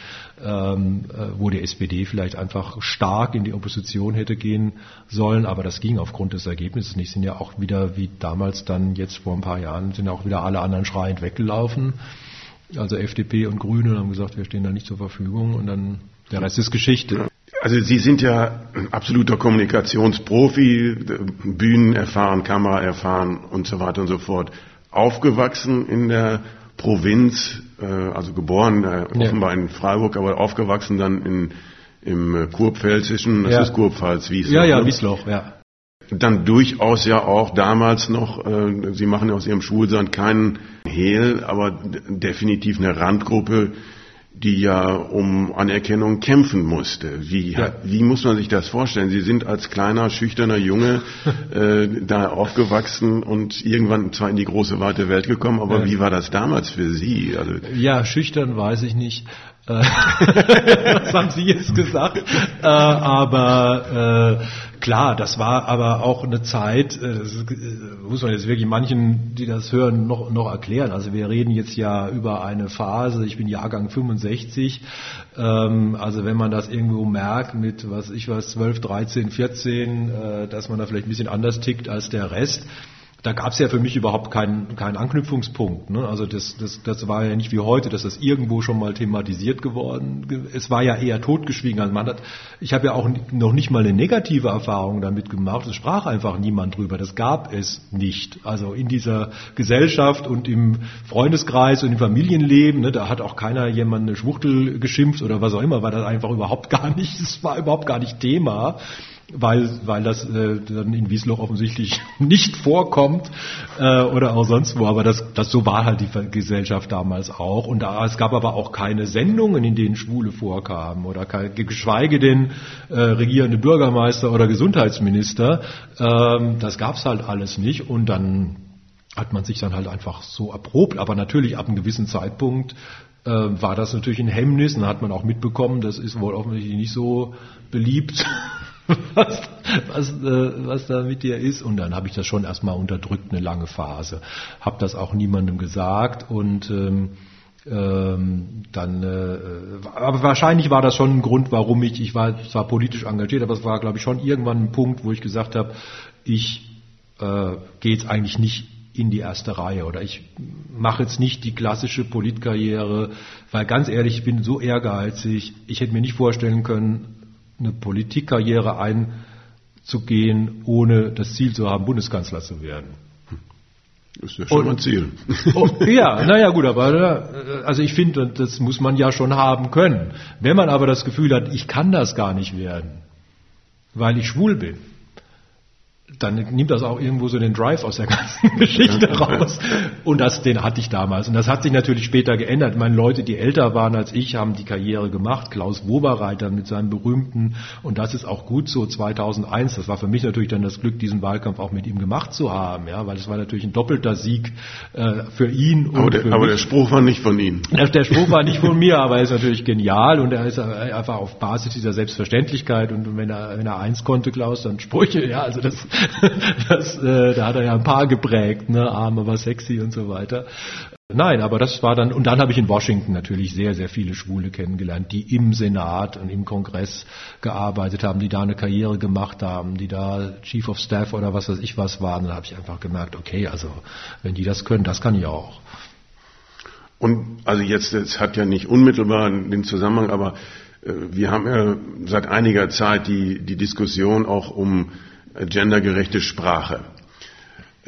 ähm, äh, wo die SPD vielleicht einfach stark in die Opposition hätte gehen sollen. Aber das ging aufgrund des Ergebnisses nicht. Sind ja auch wieder, wie damals dann jetzt vor ein paar Jahren, sind auch wieder alle anderen schreiend weggelaufen. Also FDP und Grüne haben gesagt, wir stehen da nicht zur Verfügung. Und dann der Rest ist Geschichte. Also Sie sind ja ein absoluter Kommunikationsprofi, Bühnen erfahren, Kamera erfahren und so weiter und so fort. Aufgewachsen in der Provinz, äh, also geboren äh, offenbar ja. in Freiburg, aber aufgewachsen dann in, im äh, Kurpfälzischen, das ja. ist Kurpfalz, Wiesloch. Ja, ja, ne? Wiesloch, ja. Dann durchaus ja auch damals noch, Sie machen ja aus Ihrem Schulsand keinen Hehl, aber definitiv eine Randgruppe, die ja um Anerkennung kämpfen musste. Wie, ja. wie muss man sich das vorstellen? Sie sind als kleiner, schüchterner Junge äh, da aufgewachsen und irgendwann zwar in die große, weite Welt gekommen, aber ja. wie war das damals für Sie? Also, ja, schüchtern weiß ich nicht. Äh, das haben Sie jetzt gesagt. Äh, aber äh, klar, das war aber auch eine Zeit, äh, äh, muss man jetzt wirklich manchen, die das hören, noch, noch erklären. Also wir reden jetzt ja über eine Phase, ich bin Jahrgang 65, ähm, also wenn man das irgendwo merkt mit, was ich weiß, 12, 13, 14, äh, dass man da vielleicht ein bisschen anders tickt als der Rest da gab es ja für mich überhaupt keinen, keinen Anknüpfungspunkt. Ne? Also das, das, das war ja nicht wie heute, dass das irgendwo schon mal thematisiert geworden. Es war ja eher totgeschwiegen. Also man hat, ich habe ja auch noch nicht mal eine negative Erfahrung damit gemacht. Es sprach einfach niemand drüber. Das gab es nicht. Also in dieser Gesellschaft und im Freundeskreis und im Familienleben, ne, da hat auch keiner jemand eine Schwuchtel geschimpft oder was auch immer, war das einfach überhaupt gar nicht, es war überhaupt gar nicht Thema weil, weil das äh, dann in Wiesloch offensichtlich nicht vorkommt äh, oder auch sonst wo. Aber das, das so war halt die Gesellschaft damals auch. Und da, es gab aber auch keine Sendungen, in denen Schwule vorkamen oder keine, geschweige denn äh, regierende Bürgermeister oder Gesundheitsminister. Ähm, das gab's halt alles nicht. Und dann hat man sich dann halt einfach so erprobt. Aber natürlich ab einem gewissen Zeitpunkt äh, war das natürlich ein Hemmnis. Und hat man auch mitbekommen, das ist wohl offensichtlich nicht so beliebt was, was, äh, was da mit dir ist. Und dann habe ich das schon erstmal unterdrückt, eine lange Phase. Habe das auch niemandem gesagt und ähm, ähm, dann, äh, aber wahrscheinlich war das schon ein Grund, warum ich, ich war zwar politisch engagiert, aber es war, glaube ich, schon irgendwann ein Punkt, wo ich gesagt habe, ich äh, gehe jetzt eigentlich nicht in die erste Reihe oder ich mache jetzt nicht die klassische Politkarriere, weil ganz ehrlich, ich bin so ehrgeizig, ich hätte mir nicht vorstellen können, eine Politikkarriere einzugehen, ohne das Ziel zu haben, Bundeskanzler zu werden. Das ist ja schon und, ein Ziel. Oh, ja, naja gut, aber äh, also ich finde, das muss man ja schon haben können. Wenn man aber das Gefühl hat, ich kann das gar nicht werden, weil ich schwul bin, dann nimmt das auch irgendwo so den Drive aus der ganzen Geschichte raus. Und das, den hatte ich damals. Und das hat sich natürlich später geändert. Meine Leute, die älter waren als ich, haben die Karriere gemacht. Klaus Woberreiter mit seinem berühmten, und das ist auch gut so, 2001. Das war für mich natürlich dann das Glück, diesen Wahlkampf auch mit ihm gemacht zu haben, ja, weil es war natürlich ein doppelter Sieg äh, für ihn. aber, der, aber der, Spruch war nicht von Ihnen. Der, der Spruch war nicht von mir, aber er ist natürlich genial und er ist einfach auf Basis dieser Selbstverständlichkeit und wenn er, wenn er eins konnte, Klaus, dann Sprüche, ja, also das, das, äh, da hat er ja ein paar geprägt, ne, arm, aber sexy und so weiter. Nein, aber das war dann, und dann habe ich in Washington natürlich sehr, sehr viele Schwule kennengelernt, die im Senat und im Kongress gearbeitet haben, die da eine Karriere gemacht haben, die da Chief of Staff oder was weiß ich was waren. Da habe ich einfach gemerkt, okay, also wenn die das können, das kann ich auch. Und also jetzt, es hat ja nicht unmittelbar den Zusammenhang, aber äh, wir haben ja seit einiger Zeit die, die Diskussion auch um gendergerechte Sprache.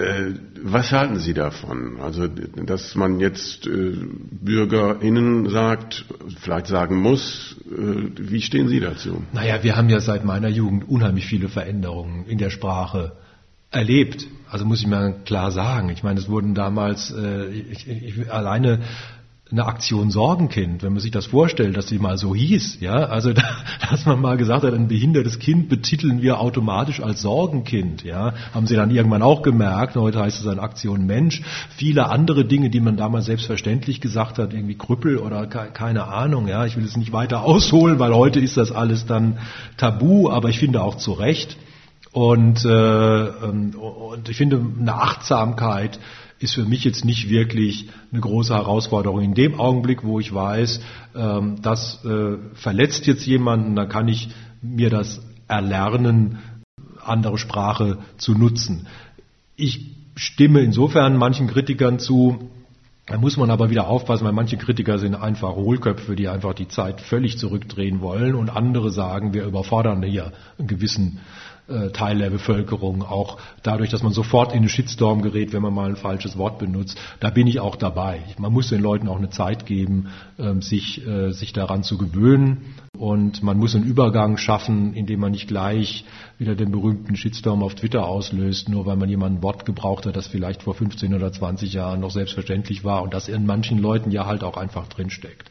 Äh, was halten Sie davon? Also, dass man jetzt äh, BürgerInnen sagt, vielleicht sagen muss, äh, wie stehen Sie dazu? Naja, wir haben ja seit meiner Jugend unheimlich viele Veränderungen in der Sprache erlebt. Also muss ich mal klar sagen. Ich meine, es wurden damals, ich, ich, alleine eine Aktion Sorgenkind, wenn man sich das vorstellt, dass sie mal so hieß, ja, also da, dass man mal gesagt hat, ein behindertes Kind betiteln wir automatisch als Sorgenkind, ja, haben sie dann irgendwann auch gemerkt, heute heißt es eine Aktion Mensch, viele andere Dinge, die man damals selbstverständlich gesagt hat, irgendwie Krüppel oder keine Ahnung, ja, ich will es nicht weiter ausholen, weil heute ist das alles dann tabu, aber ich finde auch zu Recht. Und, äh, ähm, und ich finde eine Achtsamkeit ist für mich jetzt nicht wirklich eine große Herausforderung. In dem Augenblick, wo ich weiß, ähm, das äh, verletzt jetzt jemanden, dann kann ich mir das erlernen, andere Sprache zu nutzen. Ich stimme insofern manchen Kritikern zu, da muss man aber wieder aufpassen, weil manche Kritiker sind einfach Hohlköpfe, die einfach die Zeit völlig zurückdrehen wollen und andere sagen, wir überfordern hier einen gewissen äh, Teil der Bevölkerung, auch dadurch, dass man sofort in einen Shitstorm gerät, wenn man mal ein falsches Wort benutzt. Da bin ich auch dabei. Man muss den Leuten auch eine Zeit geben, ähm, sich, äh, sich daran zu gewöhnen. Und man muss einen Übergang schaffen, indem man nicht gleich wieder den berühmten Shitstorm auf Twitter auslöst, nur weil man jemanden Wort gebraucht hat, das vielleicht vor 15 oder 20 Jahren noch selbstverständlich war und das in manchen Leuten ja halt auch einfach drinsteckt.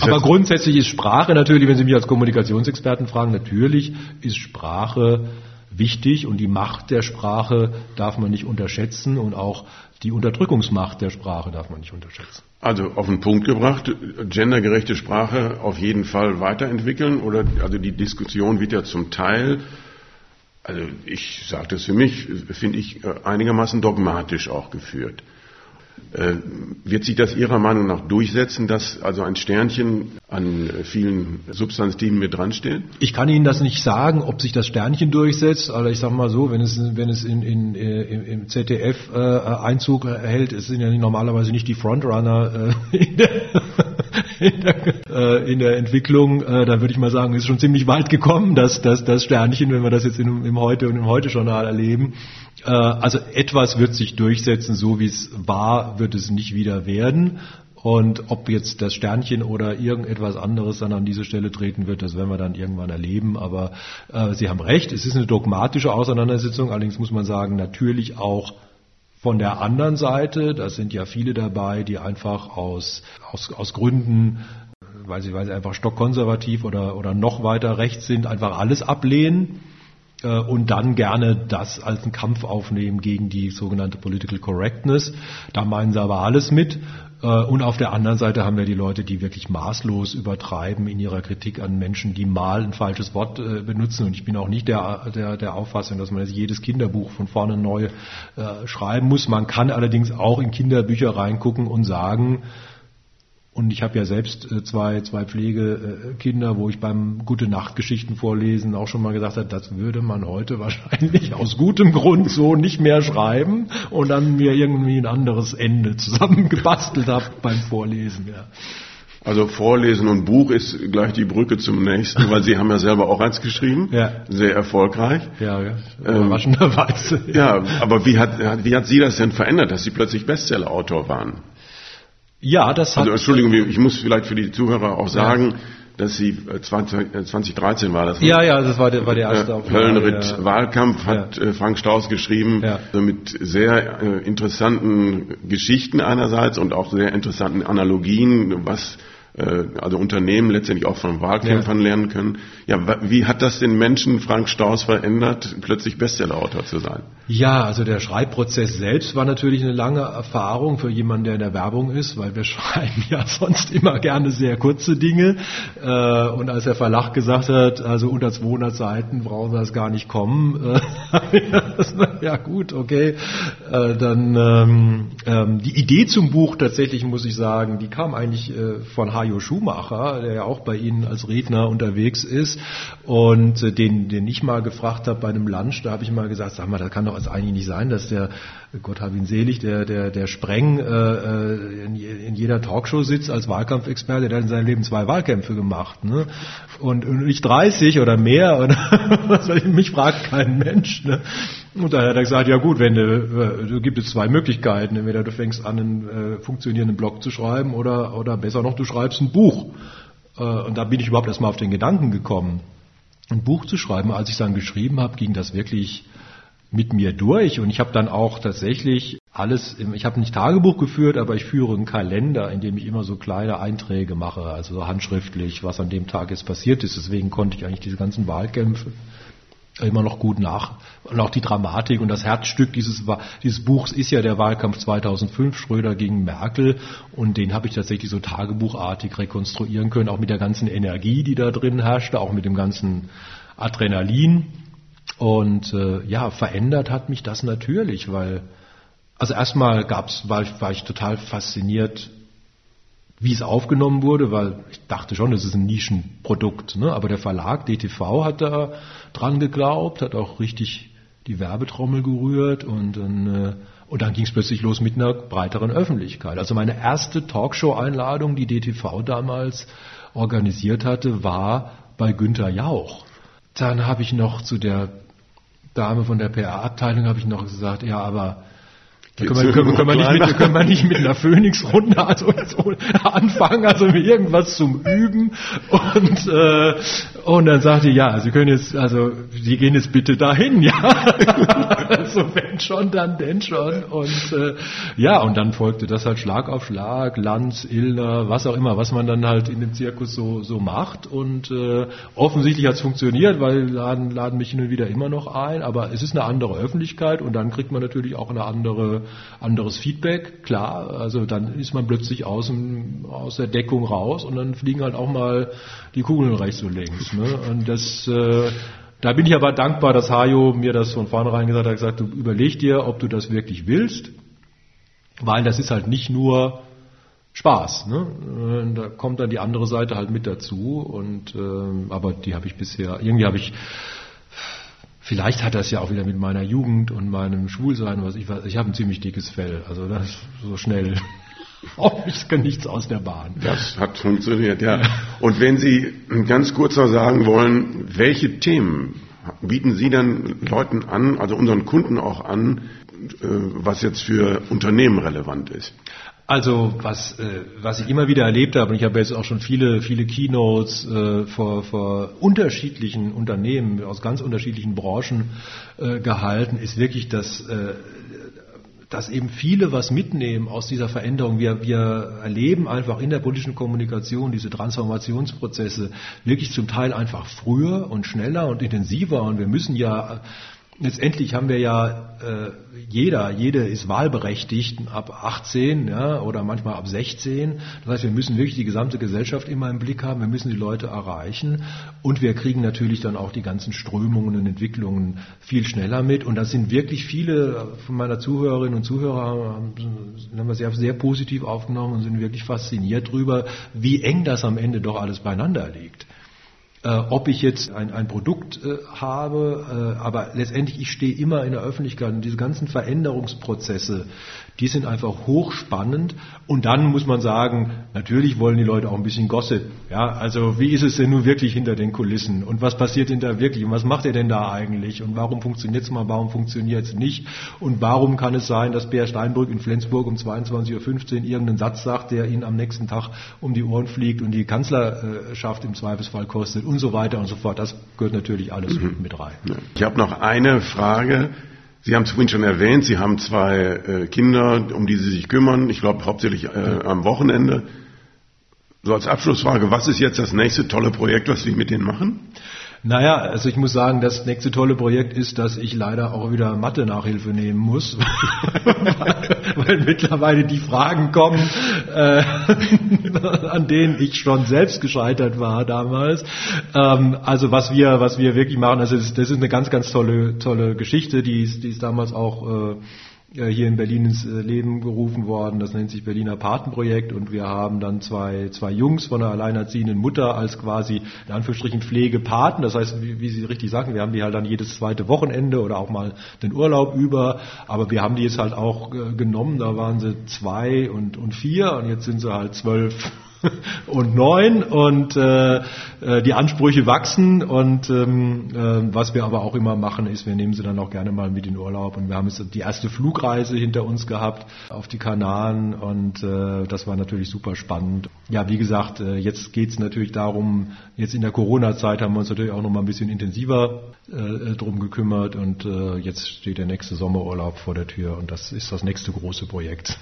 Aber grundsätzlich ist Sprache natürlich, wenn Sie mich als Kommunikationsexperten fragen, natürlich ist Sprache wichtig und die Macht der Sprache darf man nicht unterschätzen und auch die Unterdrückungsmacht der Sprache darf man nicht unterschätzen. Also auf den Punkt gebracht, gendergerechte Sprache auf jeden Fall weiterentwickeln oder also die Diskussion wird ja zum Teil, also ich sage das für mich, finde ich einigermaßen dogmatisch auch geführt. Äh, wird sich das Ihrer Meinung nach durchsetzen, dass also ein Sternchen an vielen Substantiven mit dran steht? Ich kann Ihnen das nicht sagen, ob sich das Sternchen durchsetzt. Aber ich sage mal so, wenn es, wenn es in, in, im ZDF äh, Einzug erhält, es sind ja normalerweise nicht die Frontrunner äh, in, der, in, der, äh, in der Entwicklung, äh, dann würde ich mal sagen, ist schon ziemlich weit gekommen, dass das, das Sternchen, wenn wir das jetzt in, im Heute und im Heute-Journal erleben. Äh, also etwas wird sich durchsetzen, so wie es war, wird es nicht wieder werden. Und ob jetzt das Sternchen oder irgendetwas anderes dann an diese Stelle treten wird, das werden wir dann irgendwann erleben. Aber äh, Sie haben recht, es ist eine dogmatische Auseinandersetzung. Allerdings muss man sagen, natürlich auch von der anderen Seite, da sind ja viele dabei, die einfach aus, aus, aus Gründen, weil sie, weil sie einfach stockkonservativ oder, oder noch weiter rechts sind, einfach alles ablehnen und dann gerne das als einen Kampf aufnehmen gegen die sogenannte Political Correctness. Da meinen sie aber alles mit. Äh, und auf der anderen Seite haben wir die Leute, die wirklich maßlos übertreiben in ihrer Kritik an Menschen, die mal ein falsches Wort äh, benutzen. Und ich bin auch nicht der, der, der Auffassung, dass man jetzt jedes Kinderbuch von vorne neu schreiben muss. Man kann allerdings auch in Kinderbücher reingucken und sagen, und ich habe ja selbst äh, zwei, zwei Pflegekinder, wo ich beim Gute Nacht Geschichten vorlesen auch schon mal gesagt habe, das würde man heute wahrscheinlich aus gutem Grund so nicht mehr schreiben und dann mir irgendwie ein anderes Ende zusammengebastelt habe beim Vorlesen. Ja. Also Vorlesen und Buch ist gleich die Brücke zum nächsten, weil Sie haben ja selber auch eins geschrieben, ja. sehr erfolgreich. Ja, ja. Ähm, überraschenderweise. Ähm, ja, aber wie hat, wie hat Sie das denn verändert, dass Sie plötzlich Bestseller-Autor waren? Ja, das hat. Also Entschuldigung, ich muss vielleicht für die Zuhörer auch sagen, ja. dass Sie 20, 2013 war das. Ne? Ja, ja, das war der, war der erste äh, Höllenritt ja. Wahlkampf hat ja. Äh, Frank Strauß geschrieben, mit sehr äh, interessanten Geschichten einerseits und auch sehr interessanten Analogien, was äh, also Unternehmen letztendlich auch von Wahlkämpfern ja. lernen können. Ja, wie hat das den Menschen Frank Strauß verändert, plötzlich Bestsellerautor zu sein? Ja, also der Schreibprozess selbst war natürlich eine lange Erfahrung für jemanden, der in der Werbung ist, weil wir schreiben ja sonst immer gerne sehr kurze Dinge. Äh, und als der Verlag gesagt hat, also unter 200 Seiten brauchen wir das gar nicht kommen, äh, ja gut, okay, dann ähm, ähm, die Idee zum Buch tatsächlich muss ich sagen, die kam eigentlich von H. Mario Schumacher, der ja auch bei Ihnen als Redner unterwegs ist und äh, den, den ich mal gefragt habe bei einem Lunch, da habe ich mal gesagt, sag mal, das kann doch also eigentlich nicht sein, dass der Gott hab ihn selig, der, der, der Spreng äh, äh in, in jeder Talkshow sitzt als Wahlkampfexperte, der hat in seinem Leben zwei Wahlkämpfe gemacht. Ne? Und, und nicht 30 oder mehr, ich, mich fragt kein Mensch. Ne? Und daher hat er gesagt, ja gut, wenn du, äh, du gibt es zwei Möglichkeiten. Entweder du fängst an, einen äh, funktionierenden Blog zu schreiben oder, oder besser noch, du schreibst ein Buch. Äh, und da bin ich überhaupt erstmal auf den Gedanken gekommen, ein Buch zu schreiben. Als ich es dann geschrieben habe, ging das wirklich mit mir durch und ich habe dann auch tatsächlich alles, ich habe nicht Tagebuch geführt, aber ich führe einen Kalender, in dem ich immer so kleine Einträge mache, also so handschriftlich, was an dem Tag jetzt passiert ist. Deswegen konnte ich eigentlich diese ganzen Wahlkämpfe immer noch gut nach. Und auch die Dramatik und das Herzstück dieses, dieses Buchs ist ja der Wahlkampf 2005, Schröder gegen Merkel. Und den habe ich tatsächlich so tagebuchartig rekonstruieren können, auch mit der ganzen Energie, die da drin herrschte, auch mit dem ganzen Adrenalin. Und äh, ja, verändert hat mich das natürlich, weil also erstmal gab's, war, war ich total fasziniert, wie es aufgenommen wurde, weil ich dachte schon, es ist ein Nischenprodukt. Ne? Aber der Verlag DTV hat da dran geglaubt, hat auch richtig die Werbetrommel gerührt und dann, äh, dann ging es plötzlich los mit einer breiteren Öffentlichkeit. Also meine erste Talkshow-Einladung, die DTV damals organisiert hatte, war bei Günter Jauch. Dann habe ich noch zu der Dame von der PR-Abteilung habe ich noch gesagt, ja, aber da können, wir, können, können, wir nicht mit, können wir nicht mit einer Phoenix-Runde also, so anfangen, also mit irgendwas zum Üben. Und, äh, und dann sagte ich, ja, Sie können jetzt, also Sie gehen jetzt bitte dahin, ja. also wenn schon, dann denn schon. Und äh, ja, und dann folgte das halt Schlag auf Schlag, Lanz, Illner, was auch immer, was man dann halt in dem Zirkus so, so macht. Und äh, offensichtlich hat es funktioniert, weil laden, laden mich hin und wieder immer noch ein, aber es ist eine andere Öffentlichkeit und dann kriegt man natürlich auch eine andere anderes Feedback, klar. Also dann ist man plötzlich aus, dem, aus der Deckung raus und dann fliegen halt auch mal die Kugeln rechts und links. Ne? Und das, äh, da bin ich aber dankbar, dass Hajo mir das von vornherein gesagt hat, gesagt, du überleg dir, ob du das wirklich willst, weil das ist halt nicht nur Spaß. Ne? Da kommt dann die andere Seite halt mit dazu und äh, aber die habe ich bisher irgendwie habe ich Vielleicht hat das ja auch wieder mit meiner Jugend und meinem Schwulsein, was ich weiß. Ich habe ein ziemlich dickes Fell, also das so schnell. Ich kann nichts aus der Bahn. Das hat funktioniert, ja. Und wenn Sie ganz kurz noch sagen wollen, welche Themen bieten Sie dann Leuten an, also unseren Kunden auch an, äh, was jetzt für Unternehmen relevant ist? Also was, äh, was ich immer wieder erlebt habe, und ich habe jetzt auch schon viele, viele Keynotes äh, vor, vor unterschiedlichen Unternehmen aus ganz unterschiedlichen Branchen äh, gehalten, ist wirklich, dass, äh, dass eben viele was mitnehmen aus dieser Veränderung. Wir, wir erleben einfach in der politischen Kommunikation diese Transformationsprozesse wirklich zum Teil einfach früher und schneller und intensiver. Und wir müssen ja letztendlich haben wir ja äh, jeder, jede ist wahlberechtigt ab 18 ja, oder manchmal ab 16. Das heißt, wir müssen wirklich die gesamte Gesellschaft immer im Blick haben, wir müssen die Leute erreichen und wir kriegen natürlich dann auch die ganzen Strömungen und Entwicklungen viel schneller mit. Und das sind wirklich viele von meiner Zuhörerinnen und Zuhörer haben, haben wir sehr, sehr positiv aufgenommen und sind wirklich fasziniert darüber, wie eng das am Ende doch alles beieinander liegt. Äh, ob ich jetzt ein, ein Produkt äh, habe, äh, aber letztendlich ich stehe immer in der Öffentlichkeit und diese ganzen Veränderungsprozesse, die sind einfach hochspannend. Und dann muss man sagen, natürlich wollen die Leute auch ein bisschen Gossip. Ja, also wie ist es denn nun wirklich hinter den Kulissen? Und was passiert denn da wirklich? Und was macht er denn da eigentlich? Und warum funktioniert es mal? Warum funktioniert es nicht? Und warum kann es sein, dass Bär Steinbrück in Flensburg um 22.15 Uhr irgendeinen Satz sagt, der ihn am nächsten Tag um die Ohren fliegt und die Kanzlerschaft im Zweifelsfall kostet und so weiter und so fort. Das gehört natürlich alles mhm. mit rein. Ich habe noch eine Frage. Sie haben es vorhin schon erwähnt, Sie haben zwei äh, Kinder, um die Sie sich kümmern, ich glaube hauptsächlich äh, am Wochenende. So als Abschlussfrage, was ist jetzt das nächste tolle Projekt, was Sie mit denen machen? Naja, also ich muss sagen, das nächste tolle Projekt ist, dass ich leider auch wieder Mathe-Nachhilfe nehmen muss, weil, weil, mittlerweile die Fragen kommen, äh, an denen ich schon selbst gescheitert war damals. Ähm, also was wir, was wir wirklich machen, also das, das ist eine ganz, ganz tolle, tolle Geschichte, die ist, die ist damals auch äh, hier in Berlin ins äh, Leben gerufen worden. Das nennt sich Berliner Patenprojekt und wir haben dann zwei, zwei Jungs von einer alleinerziehenden Mutter als quasi in Anführungsstrichen Pflegepaten. Das heißt, wie, wie Sie richtig sagen, wir haben die halt dann jedes zweite Wochenende oder auch mal den Urlaub über. Aber wir haben die jetzt halt auch äh, genommen. Da waren sie zwei und, und vier und jetzt sind sie halt zwölf und neun. Und äh, äh, die Ansprüche wachsen. Und ähm, äh, was wir aber auch immer machen ist, wir nehmen sie dann auch gerne mal mit in Urlaub. Und wir haben jetzt die erste Flugreise hinter uns gehabt auf die Kanaren. Und äh, das war natürlich super spannend. Ja, wie gesagt, äh, jetzt geht's natürlich darum, jetzt in der Corona-Zeit haben wir uns natürlich auch noch mal ein bisschen intensiver äh, drum gekümmert. Und äh, jetzt steht der nächste Sommerurlaub vor der Tür. Und das ist das nächste große Projekt.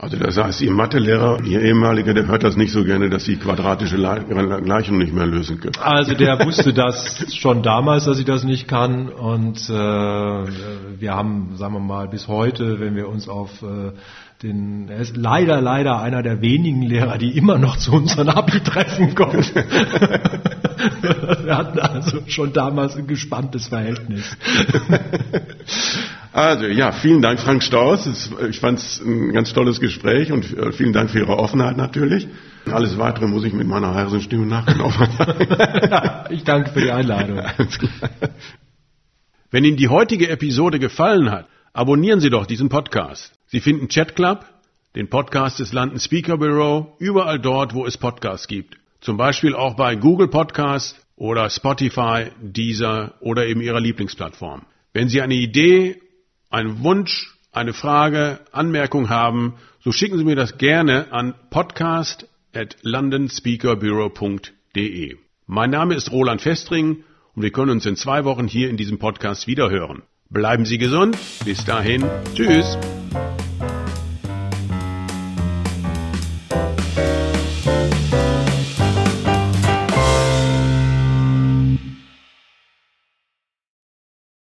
Also das heißt, Ihr Mathelehrer, Ihr ehemaliger, der hört das nicht so gerne, dass Sie quadratische Gleichungen nicht mehr lösen können. Also der wusste das schon damals, dass ich das nicht kann. Und äh, wir haben, sagen wir mal, bis heute, wenn wir uns auf äh, den, er ist leider, leider einer der wenigen Lehrer, die immer noch zu unseren Abi-Treffen kommen. wir hatten also schon damals ein gespanntes Verhältnis. Also ja, vielen Dank, Frank Staus. Ich fand es ein ganz tolles Gespräch und äh, vielen Dank für Ihre Offenheit natürlich. Alles Weitere muss ich mit meiner heiseren Stimme nachgenommen haben. ich danke für die Einladung. Wenn Ihnen die heutige Episode gefallen hat, abonnieren Sie doch diesen Podcast. Sie finden Chat Club, den Podcast des London Speaker Bureau, überall dort, wo es Podcasts gibt. Zum Beispiel auch bei Google Podcast oder Spotify, Deezer oder eben Ihrer Lieblingsplattform. Wenn Sie eine Idee einen Wunsch, eine Frage, Anmerkung haben, so schicken Sie mir das gerne an podcast at londonspeakerbureau.de. Mein Name ist Roland Festring und wir können uns in zwei Wochen hier in diesem Podcast wiederhören. Bleiben Sie gesund. Bis dahin. Tschüss.